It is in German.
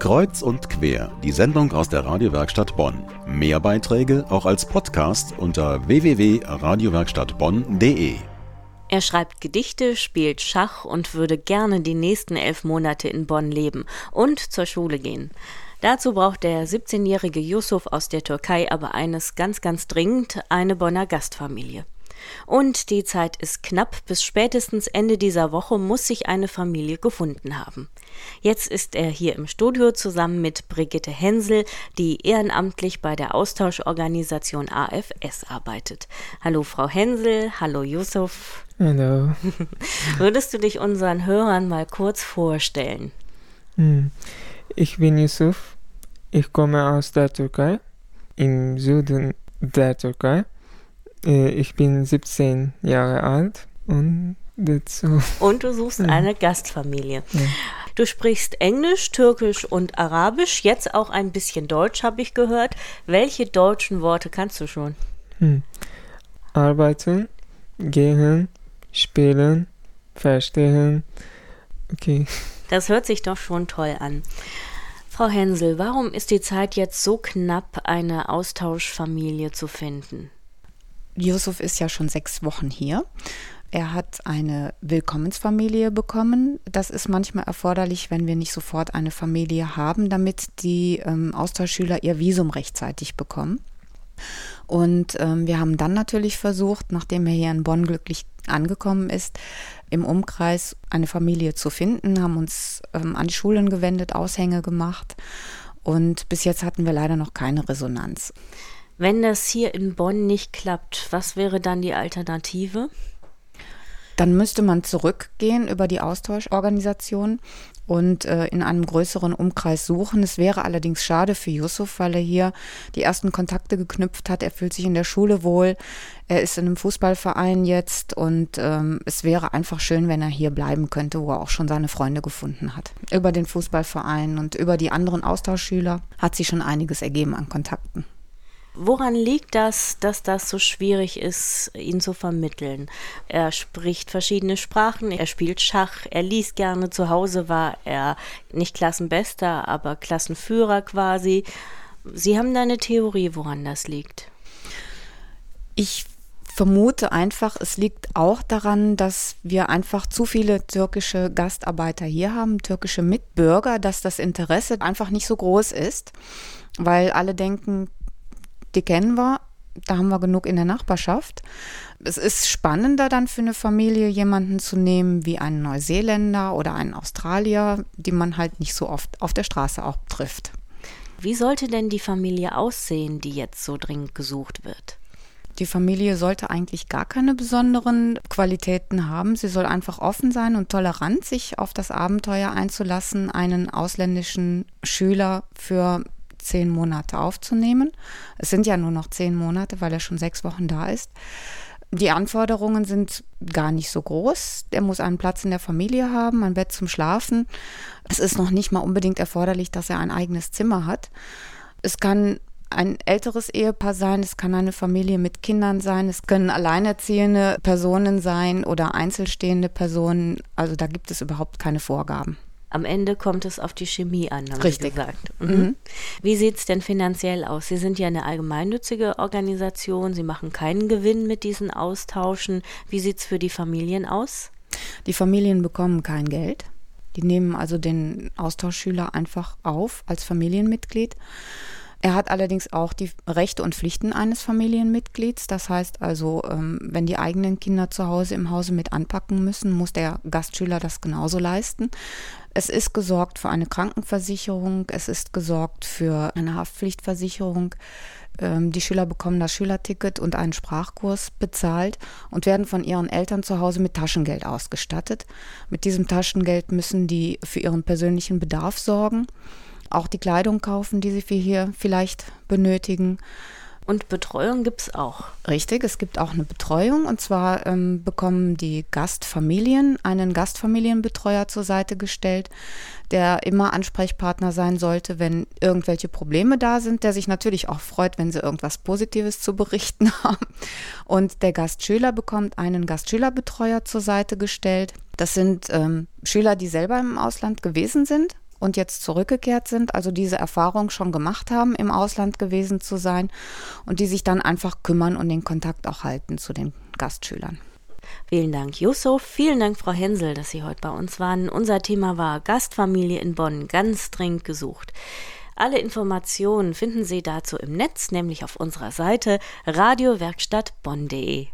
Kreuz und quer, die Sendung aus der Radiowerkstatt Bonn. Mehr Beiträge auch als Podcast unter www.radiowerkstattbonn.de. Er schreibt Gedichte, spielt Schach und würde gerne die nächsten elf Monate in Bonn leben und zur Schule gehen. Dazu braucht der 17-jährige Yusuf aus der Türkei aber eines ganz, ganz dringend, eine Bonner Gastfamilie. Und die Zeit ist knapp, bis spätestens Ende dieser Woche muss sich eine Familie gefunden haben. Jetzt ist er hier im Studio zusammen mit Brigitte Hensel, die ehrenamtlich bei der Austauschorganisation AFS arbeitet. Hallo Frau Hensel, hallo Yusuf. Hallo. Würdest du dich unseren Hörern mal kurz vorstellen? Hm. Ich bin Yusuf. Ich komme aus der Türkei, im Süden der Türkei. Äh, ich bin 17 Jahre alt und dazu. Und du suchst eine Gastfamilie. Ja. Du sprichst Englisch, Türkisch und Arabisch, jetzt auch ein bisschen Deutsch, habe ich gehört. Welche deutschen Worte kannst du schon? Hm. Arbeiten, gehen, spielen, verstehen. Okay. Das hört sich doch schon toll an. Frau Hensel, warum ist die Zeit jetzt so knapp, eine Austauschfamilie zu finden? Yusuf ist ja schon sechs Wochen hier. Er hat eine Willkommensfamilie bekommen. Das ist manchmal erforderlich, wenn wir nicht sofort eine Familie haben, damit die ähm, Austauschschüler ihr Visum rechtzeitig bekommen. Und ähm, wir haben dann natürlich versucht, nachdem er hier in Bonn glücklich angekommen ist, im Umkreis eine Familie zu finden, haben uns ähm, an Schulen gewendet, Aushänge gemacht. Und bis jetzt hatten wir leider noch keine Resonanz. Wenn das hier in Bonn nicht klappt, was wäre dann die Alternative? Dann müsste man zurückgehen über die Austauschorganisation und äh, in einem größeren Umkreis suchen. Es wäre allerdings schade für Yusuf, weil er hier die ersten Kontakte geknüpft hat. Er fühlt sich in der Schule wohl. Er ist in einem Fußballverein jetzt und ähm, es wäre einfach schön, wenn er hier bleiben könnte, wo er auch schon seine Freunde gefunden hat. Über den Fußballverein und über die anderen Austauschschüler hat sich schon einiges ergeben an Kontakten. Woran liegt das, dass das so schwierig ist, ihn zu vermitteln? Er spricht verschiedene Sprachen, er spielt Schach, er liest gerne, zu Hause war er nicht Klassenbester, aber Klassenführer quasi. Sie haben da eine Theorie, woran das liegt? Ich vermute einfach, es liegt auch daran, dass wir einfach zu viele türkische Gastarbeiter hier haben, türkische Mitbürger, dass das Interesse einfach nicht so groß ist, weil alle denken, die kennen wir, da haben wir genug in der Nachbarschaft. Es ist spannender dann für eine Familie, jemanden zu nehmen wie einen Neuseeländer oder einen Australier, die man halt nicht so oft auf der Straße auch trifft. Wie sollte denn die Familie aussehen, die jetzt so dringend gesucht wird? Die Familie sollte eigentlich gar keine besonderen Qualitäten haben. Sie soll einfach offen sein und tolerant, sich auf das Abenteuer einzulassen, einen ausländischen Schüler für zehn Monate aufzunehmen. Es sind ja nur noch zehn Monate, weil er schon sechs Wochen da ist. Die Anforderungen sind gar nicht so groß. Er muss einen Platz in der Familie haben, ein Bett zum Schlafen. Es ist noch nicht mal unbedingt erforderlich, dass er ein eigenes Zimmer hat. Es kann ein älteres Ehepaar sein, es kann eine Familie mit Kindern sein, es können alleinerziehende Personen sein oder einzelstehende Personen. Also da gibt es überhaupt keine Vorgaben. Am Ende kommt es auf die Chemie an, haben Richtig. Sie gesagt. Mhm. Mhm. Wie sieht es denn finanziell aus? Sie sind ja eine allgemeinnützige Organisation, Sie machen keinen Gewinn mit diesen Austauschen. Wie sieht es für die Familien aus? Die Familien bekommen kein Geld. Die nehmen also den Austauschschüler einfach auf als Familienmitglied. Er hat allerdings auch die Rechte und Pflichten eines Familienmitglieds. Das heißt also, ähm, wenn die eigenen Kinder zu Hause im Hause mit anpacken müssen, muss der Gastschüler das genauso leisten. Es ist gesorgt für eine Krankenversicherung, es ist gesorgt für eine Haftpflichtversicherung. Ähm, die Schüler bekommen das Schülerticket und einen Sprachkurs bezahlt und werden von ihren Eltern zu Hause mit Taschengeld ausgestattet. Mit diesem Taschengeld müssen die für ihren persönlichen Bedarf sorgen auch die Kleidung kaufen, die sie für hier vielleicht benötigen. Und Betreuung gibt es auch. Richtig, es gibt auch eine Betreuung. Und zwar ähm, bekommen die Gastfamilien einen Gastfamilienbetreuer zur Seite gestellt, der immer Ansprechpartner sein sollte, wenn irgendwelche Probleme da sind, der sich natürlich auch freut, wenn sie irgendwas Positives zu berichten haben. Und der Gastschüler bekommt einen Gastschülerbetreuer zur Seite gestellt. Das sind ähm, Schüler, die selber im Ausland gewesen sind und jetzt zurückgekehrt sind, also diese Erfahrung schon gemacht haben, im Ausland gewesen zu sein und die sich dann einfach kümmern und den Kontakt auch halten zu den Gastschülern. Vielen Dank, Yusuf. Vielen Dank, Frau Hensel, dass Sie heute bei uns waren. Unser Thema war Gastfamilie in Bonn, ganz dringend gesucht. Alle Informationen finden Sie dazu im Netz, nämlich auf unserer Seite radiowerkstattbonn.de.